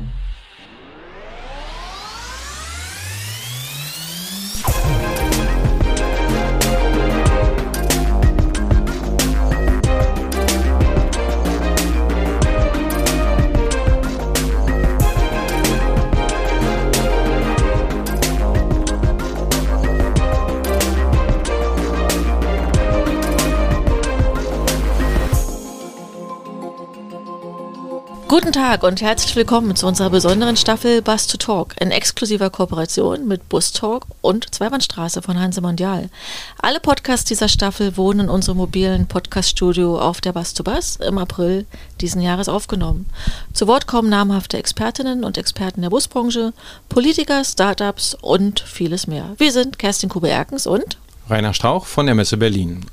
Tchau. Guten Tag und herzlich willkommen zu unserer besonderen Staffel Bus to Talk in exklusiver Kooperation mit Bus Talk und Zweibahnstraße von Hanse Mondial. Alle Podcasts dieser Staffel wurden in unserem mobilen Podcaststudio auf der Bus to Bus im April diesen Jahres aufgenommen. Zu Wort kommen namhafte Expertinnen und Experten der Busbranche, Politiker, Startups und vieles mehr. Wir sind Kerstin Kube-Erkens und Rainer Strauch von der Messe Berlin.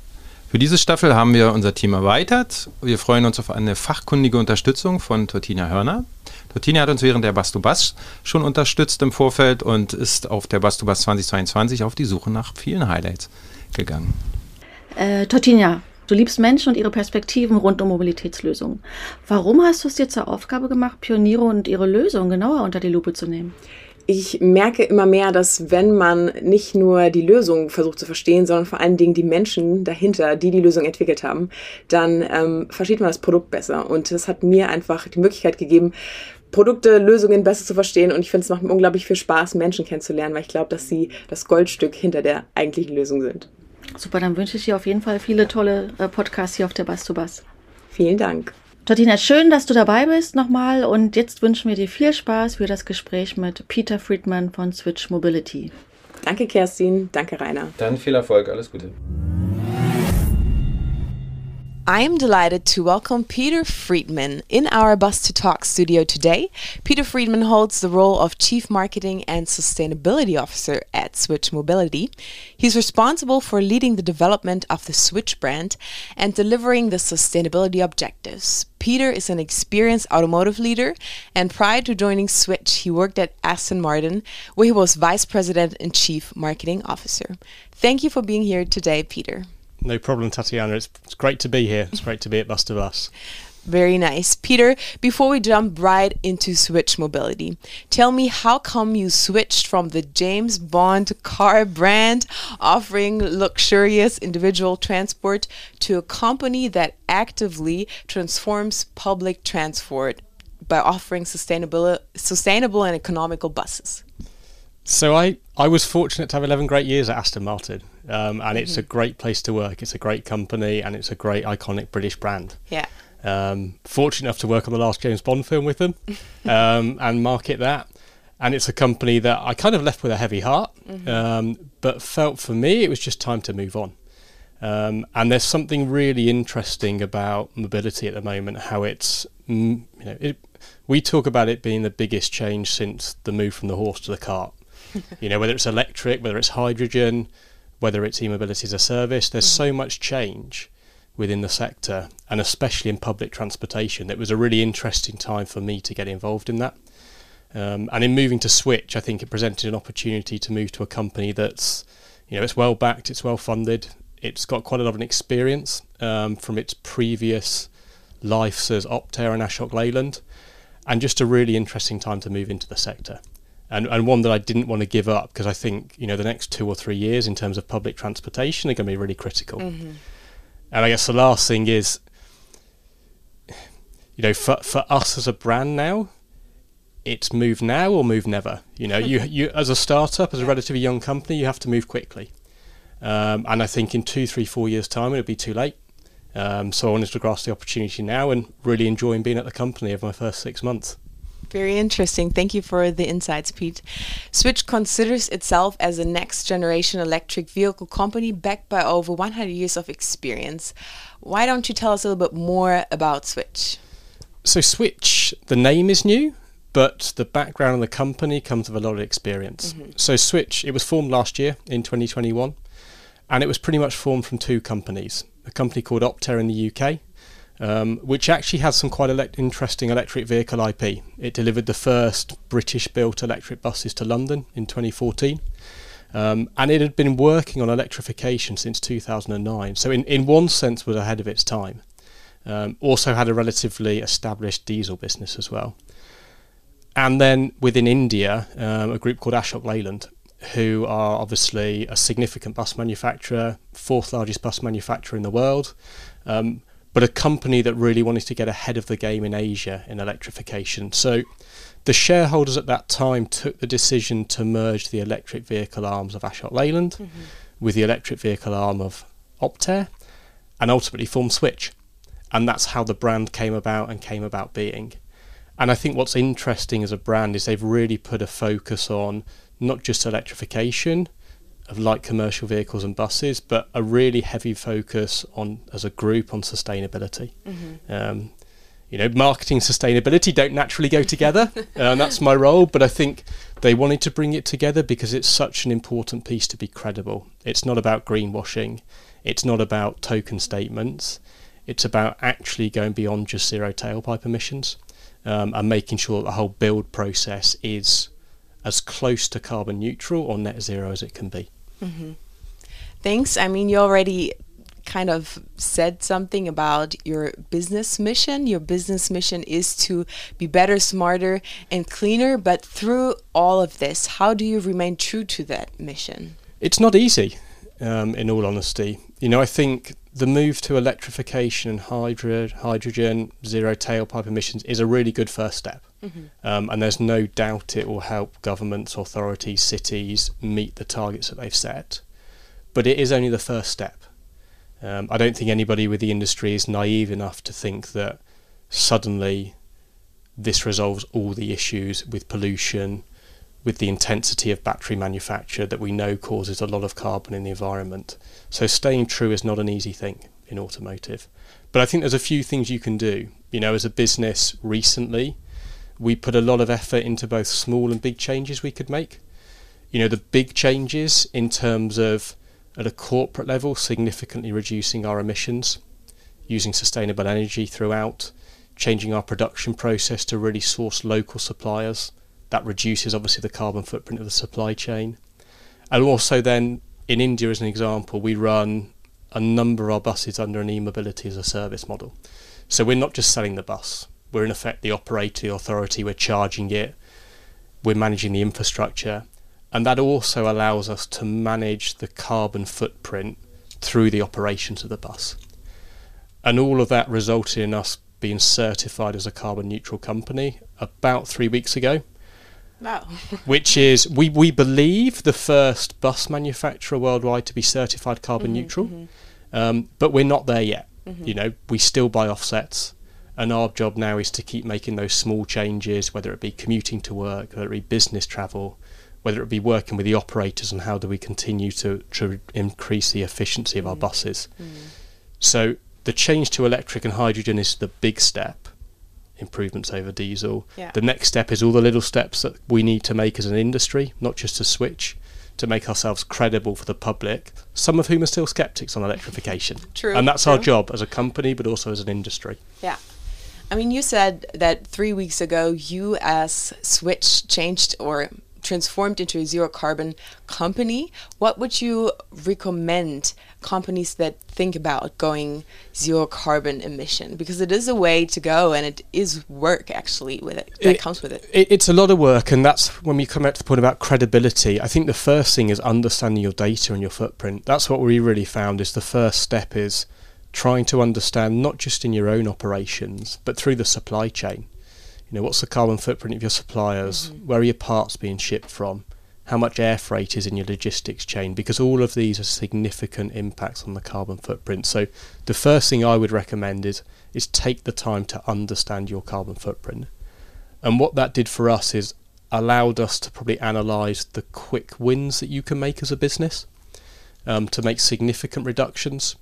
Für diese Staffel haben wir unser Team erweitert. Wir freuen uns auf eine fachkundige Unterstützung von Tortina Hörner. Tortina hat uns während der Bastubas schon unterstützt im Vorfeld und ist auf der Bastubas 2022 auf die Suche nach vielen Highlights gegangen. Äh, Tortina, du liebst Menschen und ihre Perspektiven rund um Mobilitätslösungen. Warum hast du es dir zur Aufgabe gemacht, Pioniere und ihre Lösungen genauer unter die Lupe zu nehmen? Ich merke immer mehr, dass wenn man nicht nur die Lösung versucht zu verstehen, sondern vor allen Dingen die Menschen dahinter, die die Lösung entwickelt haben, dann ähm, versteht man das Produkt besser. Und das hat mir einfach die Möglichkeit gegeben, Produkte, Lösungen besser zu verstehen. Und ich finde, es macht mir unglaublich viel Spaß, Menschen kennenzulernen, weil ich glaube, dass sie das Goldstück hinter der eigentlichen Lösung sind. Super, dann wünsche ich dir auf jeden Fall viele tolle äh, Podcasts hier auf der Bass to Bass. Vielen Dank. Tortina, schön, dass du dabei bist nochmal und jetzt wünschen wir dir viel Spaß für das Gespräch mit Peter Friedman von Switch Mobility. Danke, Kerstin. Danke, Rainer. Dann viel Erfolg. Alles Gute. I'm delighted to welcome Peter Friedman in our Bus to Talk studio today. Peter Friedman holds the role of Chief Marketing and Sustainability Officer at Switch Mobility. He's responsible for leading the development of the Switch brand and delivering the sustainability objectives. Peter is an experienced automotive leader, and prior to joining Switch, he worked at Aston Martin, where he was Vice President and Chief Marketing Officer. Thank you for being here today, Peter. No problem, Tatiana. It's, it's great to be here. It's great to be at Bus to Bus. Very nice. Peter, before we jump right into Switch Mobility, tell me how come you switched from the James Bond car brand offering luxurious individual transport to a company that actively transforms public transport by offering sustainable sustainable and economical buses? So I, I was fortunate to have 11 great years at Aston Martin. Um, and mm-hmm. it's a mm-hmm. great place to work. It's a great company and it's a great iconic British brand. Yeah. Um, fortunate enough to work on the last James Bond film with them um, and market that. And it's a company that I kind of left with a heavy heart, mm-hmm. Um, but felt for me it was just time to move on. Um, and there's something really interesting about mobility at the moment. How it's mm, you know it, we talk about it being the biggest change since the move from the horse to the cart. you know, whether it's electric, whether it's hydrogen, whether it's e-mobility as a service, there's mm-hmm. so much change within the sector, and especially in public transportation. It was a really interesting time for me to get involved in that. Um, and in moving to Switch, I think it presented an opportunity to move to a company that's, you know, it's well backed, it's well funded, it's got quite a lot of experience um, from its previous lives as Optare and Ashok Leyland, and just a really interesting time to move into the sector and, and one that I didn't want to give up because I think you know the next two or three years in terms of public transportation are going to be really critical. Mm-hmm. And I guess the last thing is, you know, for for us as a brand now, it's move now or move never. You know, you you as a startup, as a relatively young company, you have to move quickly. Um, and I think in two, three, four years' time, it'll be too late. Um, so I wanted to grasp the opportunity now and really enjoying being at the company over my first six months. Very interesting. Thank you for the insights, Pete. Switch considers itself as a next generation electric vehicle company backed by over 100 years of experience. Why don't you tell us a little bit more about Switch? So, Switch, the name is new, but the background of the company comes with a lot of experience. Mm-hmm. So, Switch, it was formed last year in 2021, and it was pretty much formed from two companies a company called Optare in the UK um, which actually has some quite ele- interesting electric vehicle IP. It delivered the first British built electric buses to London in 2014. Um, and it had been working on electrification since 2009. So, in, in one sense, was ahead of its time. Um, also had a relatively established diesel business as well. and then within India, um, a group called Ashok Leyland, who are obviously a significant bus manufacturer, fourth largest bus manufacturer in the world, um, but a company that really wanted to get ahead of the game in Asia in electrification. So the shareholders at that time took the decision to merge the electric vehicle arms of Ashok Leyland mm-hmm. with the electric vehicle arm of Optare and ultimately form Switch. And that's how the brand came about and came about being. And I think what's interesting as a brand is they've really put a focus on not just electrification of light commercial vehicles and buses, but a really heavy focus on as a group on sustainability. Mm-hmm. Um, you know, marketing sustainability don't naturally go together, and that's my role. But I think they wanted to bring it together because it's such an important piece to be credible. It's not about greenwashing. It's not about token statements. It's about actually going beyond just zero tailpipe emissions um, and making sure that the whole build process is as close to carbon neutral or net zero as it can be. Mm-hmm. Thanks. I mean, you already kind of said something about your business mission. Your business mission is to be better, smarter, and cleaner. But through all of this, how do you remain true to that mission? It's not easy, um, in all honesty. You know, I think the move to electrification and hydro- hydrogen, zero tailpipe emissions is a really good first step. Mm-hmm. Um, and there's no doubt it will help governments, authorities, cities meet the targets that they've set. But it is only the first step. Um, I don't think anybody with the industry is naive enough to think that suddenly this resolves all the issues with pollution, with the intensity of battery manufacture that we know causes a lot of carbon in the environment. So staying true is not an easy thing in automotive. But I think there's a few things you can do. You know, as a business recently, we put a lot of effort into both small and big changes we could make. You know, the big changes in terms of at a corporate level, significantly reducing our emissions, using sustainable energy throughout, changing our production process to really source local suppliers. That reduces obviously the carbon footprint of the supply chain. And also then in India, as an example, we run a number of our buses under an e-mobility as a service model. So we're not just selling the bus. We're in effect the operator, the authority, we're charging it, we're managing the infrastructure. And that also allows us to manage the carbon footprint through the operations of the bus. And all of that resulted in us being certified as a carbon neutral company about three weeks ago. Wow. which is we, we believe the first bus manufacturer worldwide to be certified carbon mm-hmm, neutral, mm-hmm. Um, but we're not there yet. Mm-hmm. You know, we still buy offsets, and our job now is to keep making those small changes, whether it be commuting to work, whether it be business travel, whether it be working with the operators, and how do we continue to, to increase the efficiency of our mm. buses. Mm. So the change to electric and hydrogen is the big step improvements over diesel. Yeah. The next step is all the little steps that we need to make as an industry, not just to switch, to make ourselves credible for the public, some of whom are still skeptics on electrification. True. And that's true. our job as a company, but also as an industry. Yeah. I mean, you said that three weeks ago you, as Switch, changed or transformed into a zero carbon company, what would you recommend companies that think about going zero carbon emission? Because it is a way to go and it is work actually with it that it, comes with it. it. It's a lot of work, and that's when we come back to the point about credibility. I think the first thing is understanding your data and your footprint. That's what we really found is the first step is trying to understand not just in your own operations but through the supply chain you know, what's the carbon footprint of your suppliers? Mm-hmm. Where are your parts being shipped from? How much air freight is in your logistics chain? Because all of these are significant impacts on the carbon footprint. So the first thing I would recommend is is take the time to understand your carbon footprint. And what that did for us is allowed us to probably analyse the quick wins that you can make as a business um, to make significant reductions.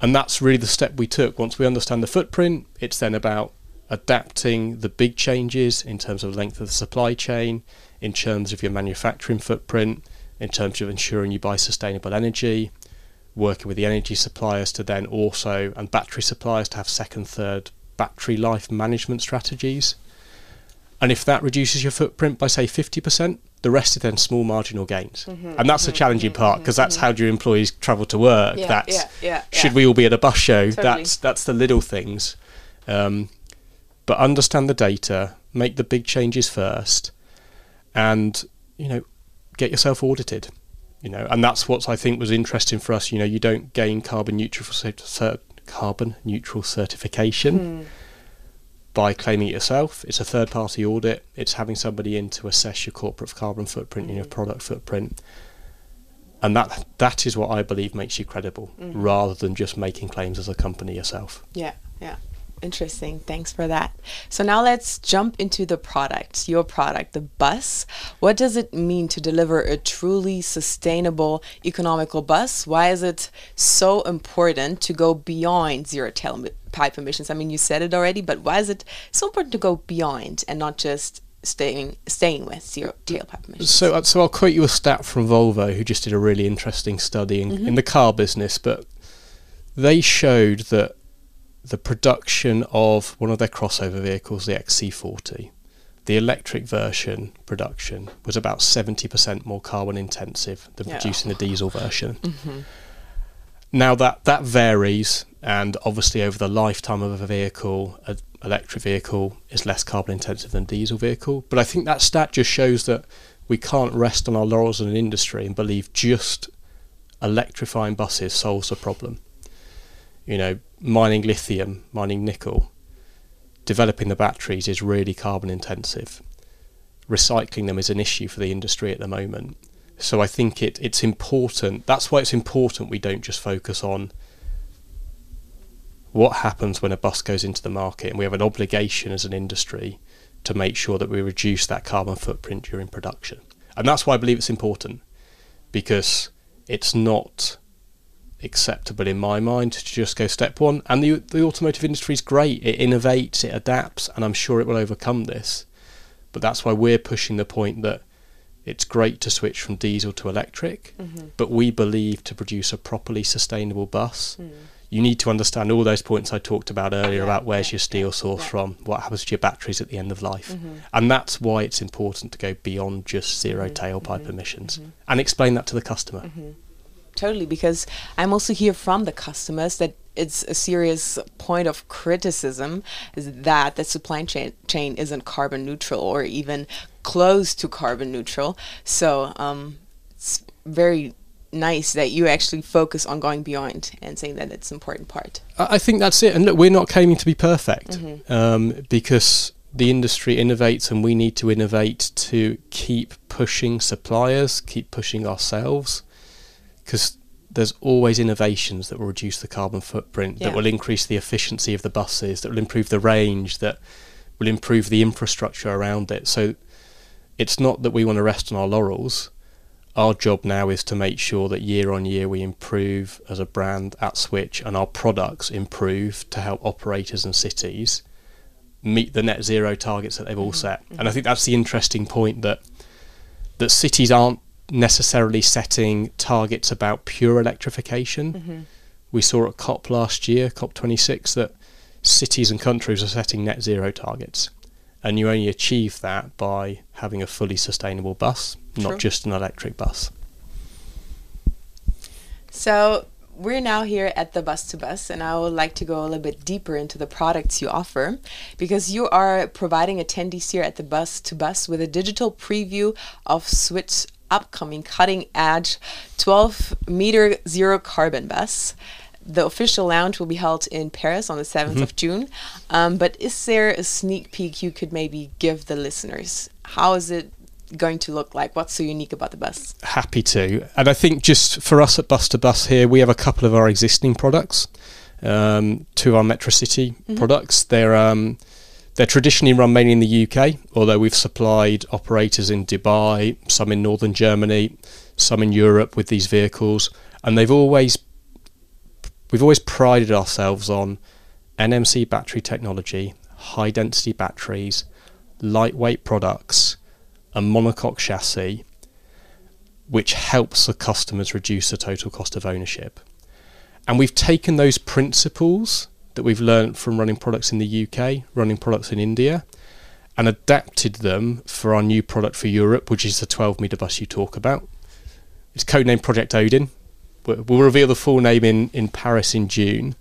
And that's really the step we took. Once we understand the footprint, it's then about adapting the big changes in terms of length of the supply chain, in terms of your manufacturing footprint, in terms of ensuring you buy sustainable energy, working with the energy suppliers to then also, and battery suppliers to have second, third battery life management strategies. And if that reduces your footprint by, say, 50%, the rest is then small marginal gains. Mm-hmm, and that's mm-hmm, the challenging mm-hmm, part because that's mm-hmm. how do your employees travel to work? Yeah, that's yeah, yeah, should we all be at a bus show? Totally. That's that's the little things. Um, but understand the data, make the big changes first, and you know, get yourself audited. You know, and that's what I think was interesting for us. You know, you don't gain carbon neutral cert- carbon neutral certification. By claiming it yourself, it's a third party audit. It's having somebody in to assess your corporate carbon footprint and your product footprint and that that is what I believe makes you credible, Mm-hmm. rather than just making claims as a company yourself. Yeah, yeah. Interesting. Thanks for that. So now let's jump into the product, your product, the bus. What does it mean to deliver a truly sustainable, economical bus? Why is it so important to go beyond zero tailpipe emissions? I mean, you said it already, but why is it so important to go beyond and not just staying staying with zero tailpipe emissions? So, uh, so I'll quote you a stat from Volvo, who just did a really interesting study in, in the car business, but they showed that the production of one of their crossover vehicles, the XC40, the electric version production was about 70% more carbon intensive than Yeah. producing the diesel version. Mm-hmm. Now that that varies, and obviously over the lifetime of a vehicle, an electric vehicle is less carbon intensive than a diesel vehicle. But I think that stat just shows that we can't rest on our laurels in an industry and believe just electrifying buses solves the problem. You know, mining lithium, mining nickel, developing the batteries is really carbon intensive. Recycling them is an issue for the industry at the moment. So I think it, it's important. That's why it's important we don't just focus on what happens when a bus goes into the market, and we have an obligation as an industry to make sure that we reduce that carbon footprint during production. And that's why I believe it's important because it's not acceptable in my mind to just go step one. And the the automotive industry is great; it innovates, it adapts, and I'm sure it will overcome this. But that's why we're pushing the point that it's great to switch from diesel to electric, mm-hmm. but we believe to produce a properly sustainable bus, mm. you need to understand all those points I talked about earlier Yeah, about where's yeah, your steel yeah, source from, what happens to your batteries at the end of life. Mm-hmm. And that's why it's important to go beyond just 0 mm-hmm. tailpipe emissions and explain that to the customer. Totally, because I'm also hear from the customers that it's a serious point of criticism is that the supply chain chain isn't carbon neutral or even close to carbon neutral. So um, it's very nice that you actually focus on going beyond and saying that it's an important part. I think that's it. And look, we're not claiming to be perfect um, because the industry innovates and we need to innovate to keep pushing suppliers, keep pushing ourselves because there's always innovations that will reduce the carbon footprint, Yeah. that will increase the efficiency of the buses, that will improve the range, that will improve the infrastructure around it. So it's not that we want to rest on our laurels. Our job now is to make sure that year on year we improve as a brand at Switch and our products improve to help operators and cities meet the net zero targets that they've all mm-hmm. set. And I mm-hmm. think that's the interesting point that that cities aren't necessarily setting targets about pure electrification. Mm-hmm. We saw at COP last year, COP26, that cities and countries are setting net zero targets. And you only achieve that by having a fully sustainable bus, True. not just an electric bus. So we're now here at the Bus to Bus, and I would like to go a little bit deeper into the products you offer because you are providing attendees here at the Bus to Bus with a digital preview of Switch upcoming cutting edge 12 meter zero carbon bus. The official launch will be held in Paris on the 7th of June. Um, but is there a sneak peek you could maybe give the listeners? How is it going to look like? What's so unique about the bus? happy to. And I think just for us at Bus to Bus here, we have a couple of our existing products. Um, two of our Metro City products. They're um, they're traditionally run mainly in the UK, although we've supplied operators in Dubai, some in northern Germany, some in Europe with these vehicles, and they've always we've always prided ourselves on NMC battery technology, high density batteries, lightweight products, a monocoque chassis, which helps the customers reduce the total cost of ownership. And we've taken those principles that we've learned from running products in the UK, running products in India, and adapted them for our new product for Europe, which is the 12 metre bus you talk about. It's codenamed Project Odin. We'll reveal the full name in, in Paris in June.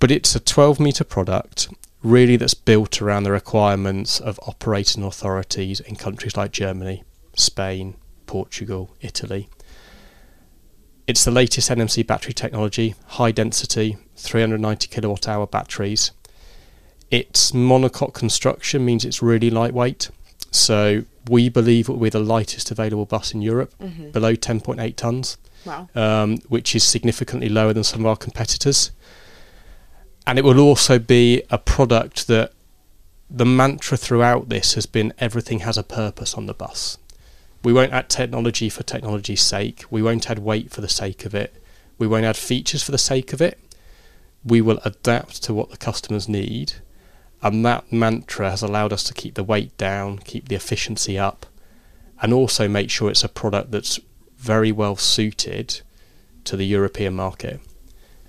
But it's a 12 metre product really that's built around the requirements of operating authorities in countries like Germany, Spain, Portugal, Italy. It's the latest NMC battery technology, high density, 390 kilowatt hour batteries. Its monocoque construction means it's really lightweight. So we believe it will be the lightest available bus in Europe, Mhm. below 10.8 tons, Wow. um, which is significantly lower than some of our competitors. And it will also be a product that the mantra throughout this has been everything has a purpose on the bus. We won't add technology for technology's sake. We won't add weight for the sake of it. We won't add features for the sake of it. We will adapt to what the customers need. And that mantra has allowed us to keep the weight down, keep the efficiency up, and also make sure it's a product that's very well suited to the European market.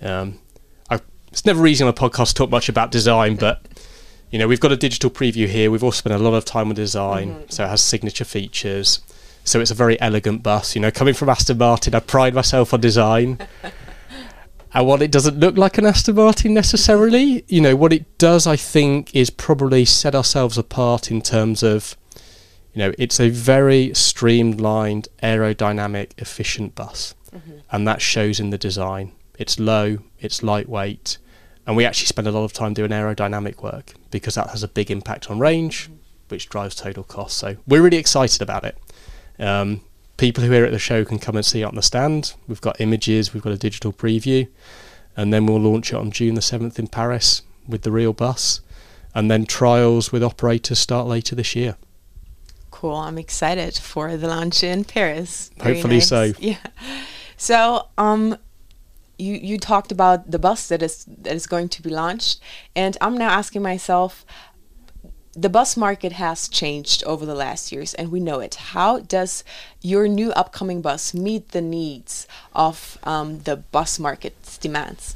Um, I, it's never easy on a podcast to talk much about design, but you know we've got a digital preview here. We've also spent a lot of time on design, so it has signature features. So it's a very elegant bus. You know, coming from Aston Martin, I pride myself on design. and what it doesn't look like an Aston Martin necessarily, you know, what it does, I think, is probably set ourselves apart in terms of, you know, it's a very streamlined, aerodynamic, efficient bus, mm-hmm. and that shows in the design. It's low, it's lightweight, and we actually spend a lot of time doing aerodynamic work because that has a big impact on range, mm-hmm. which drives total cost. So we're really excited about it. Um, people who are at the show can come and see it on the stand. We've got images, we've got a digital preview, and then we'll launch it on June the 7th in Paris with the real bus. And then trials with operators start later this year. Cool. I'm excited for the launch in Paris. Very Hopefully nice. so. Yeah. So, um, you you talked about the bus that is that is going to be launched, and I'm now asking myself, the bus market has changed over the last years, and we know it. How does your new upcoming bus meet the needs of um, the bus market's demands?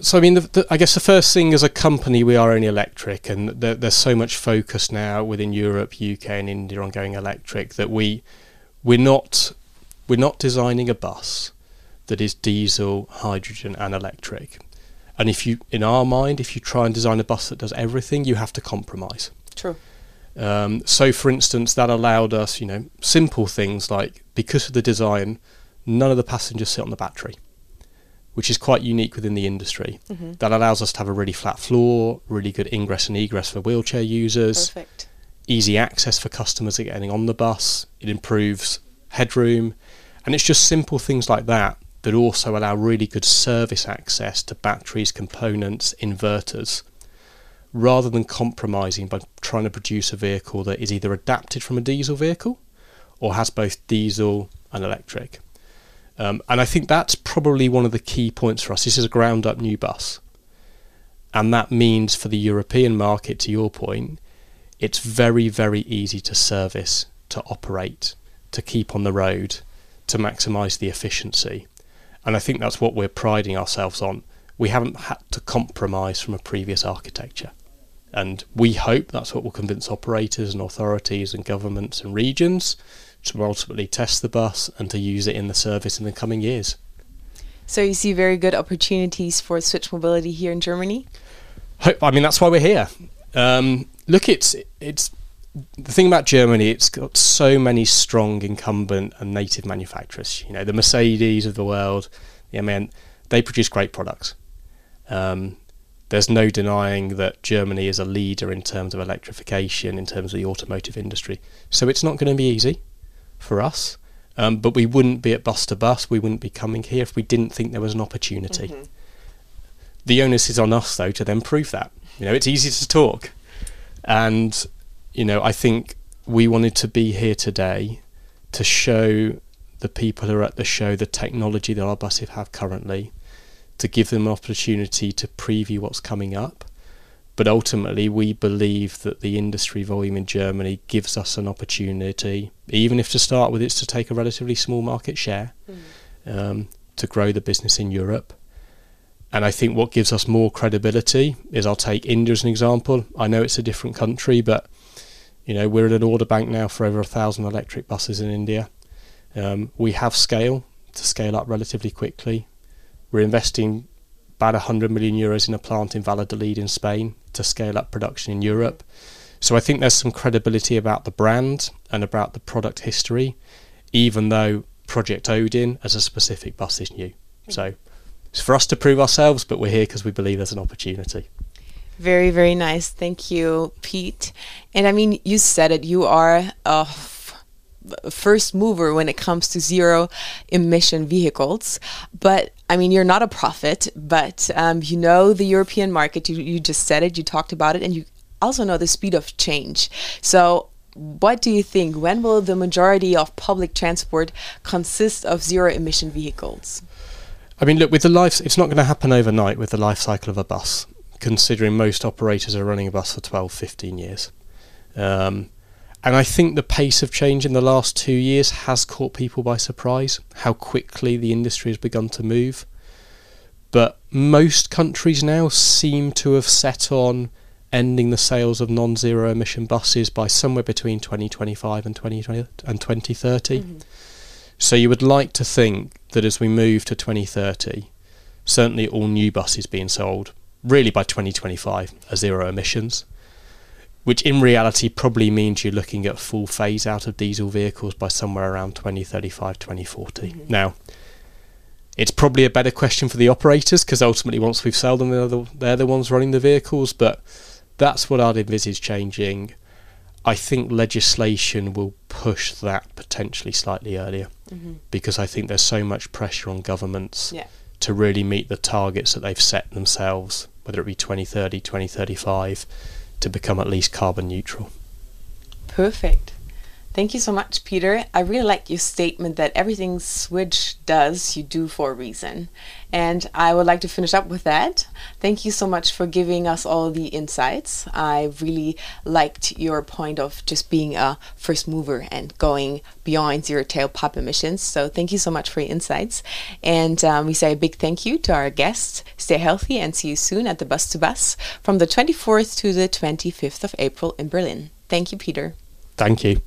So I mean, the, the, I guess the first thing as a company, we are only electric, and there, there's so much focus now within Europe, UK, and India on going electric that we we're not we're not designing a bus that is diesel, hydrogen, and electric. And if you, in our mind, if you try and design a bus that does everything, you have to compromise. True. Um, so, for instance, that allowed us, you know, simple things like because of the design, none of the passengers sit on the battery, which is quite unique within the industry. That allows us to have a really flat floor, really good ingress and egress for wheelchair users, Perfect. easy access for customers getting on the bus. It improves headroom, and it's just simple things like that that also allow really good service access to batteries, components, inverters, rather than compromising by trying to produce a vehicle that is either adapted from a diesel vehicle or has both diesel and electric. Um, and I think that's probably one of the key points for us. This is a ground up new bus. And that means for the European market, to your point, it's very, very easy to service, to operate, to keep on the road, to maximise the efficiency. And I think that's what we're priding ourselves on. We haven't had to compromise from a previous architecture. And we hope that's what will convince operators and authorities and governments and regions to ultimately test the bus and to use it in the service in the coming years. So you see very good opportunities for switch mobility here in Germany. I mean, that's why we're here. Um, look, it's it's the thing about Germany. It's got so many strong incumbent and native manufacturers. You know, the Mercedes of the world. Yeah, man, they produce great products. Um, there's no denying that Germany is a leader in terms of electrification, in terms of the automotive industry. So it's not going to be easy for us. Um, but we wouldn't be at Bus to Bus. We wouldn't be coming here if we didn't think there was an opportunity. The onus is on us, though, to then prove that. You know, it's easy to talk, and you know, I think we wanted to be here today to show the people who are at the show the technology that our buses have currently, to give them an opportunity to preview what's coming up. But ultimately, we believe that the industry volume in Germany gives us an opportunity, even if to start with it's to take a relatively small market share, um, to grow the business in Europe. And I think what gives us more credibility is I'll take India as an example. I know it's a different country, but you know we're at an order bank now for over a thousand electric buses in India. Um, we have scale to scale up relatively quickly. We're investing about 100 million euros in a plant in Valladolid in Spain to scale up production in Europe. So I think there's some credibility about the brand and about the product history, even though Project Odin as a specific bus is new. So it's for us to prove ourselves, but we're here because we believe there's an opportunity. Very, very nice. Thank you, Pete. And I mean, you said it, you are a first mover when it comes to zero emission vehicles. But I mean, you're not a prophet, but um, you know the European market. You, you just said it, you talked about it, and you also know the speed of change. So, what do you think? When will the majority of public transport consist of zero emission vehicles? I mean, look, with the life, it's not going to happen overnight with the life cycle of a bus considering most operators are running a bus for 12, 15 years. Um, and I think the pace of change in the last two years has caught people by surprise, how quickly the industry has begun to move. But most countries now seem to have set on ending the sales of non zero emission buses by somewhere between 2025 and 2020 and 2030. Mm-hmm. So you would like to think that as we move to 2030, certainly all new buses being sold really by 2025 are zero emissions, which in reality probably means you're looking at full phase out of diesel vehicles by somewhere around 2035, 2040. Mm-hmm. Now, it's probably a better question for the operators because ultimately, once we've sold them, they're the, they're the ones running the vehicles. But that's what I'd envisage changing. I think legislation will push that potentially slightly earlier mm-hmm. because I think there's so much pressure on governments yeah. to really meet the targets that they've set themselves whether it be 2030, 2035, to become at least carbon neutral. Perfect. Thank you so much, Peter. I really like your statement that everything Switch does, you do for a reason. And I would like to finish up with that. Thank you so much for giving us all the insights. I really liked your point of just being a first mover and going beyond zero tailpipe emissions. So thank you so much for your insights. And um, we say a big thank you to our guests. Stay healthy and see you soon at the Bus to Bus from the 24th to the 25th of April in Berlin. Thank you, Peter. Thank you.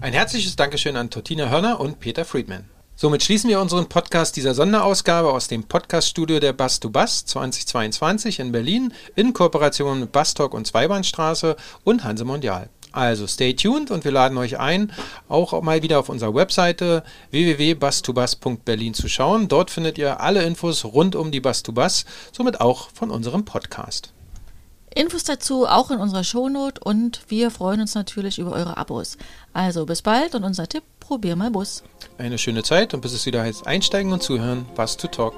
Ein herzliches Dankeschön an Tortina Hörner und Peter Friedman. Somit schließen wir unseren Podcast dieser Sonderausgabe aus dem Podcaststudio der Bass to Bass 2022 in Berlin in Kooperation mit Bastalk und Zweibahnstraße und Hanse Mondial. Also stay tuned und wir laden euch ein, auch mal wieder auf unserer Webseite www.bus2bus.berlin zu schauen. Dort findet ihr alle Infos rund um die Bass to Bass, somit auch von unserem Podcast. Infos dazu auch in unserer Shownote und wir freuen uns natürlich über eure Abos. Also bis bald und unser Tipp, probier mal Bus. Eine schöne Zeit und bis es wieder heißt einsteigen und zuhören, Bus to Talk.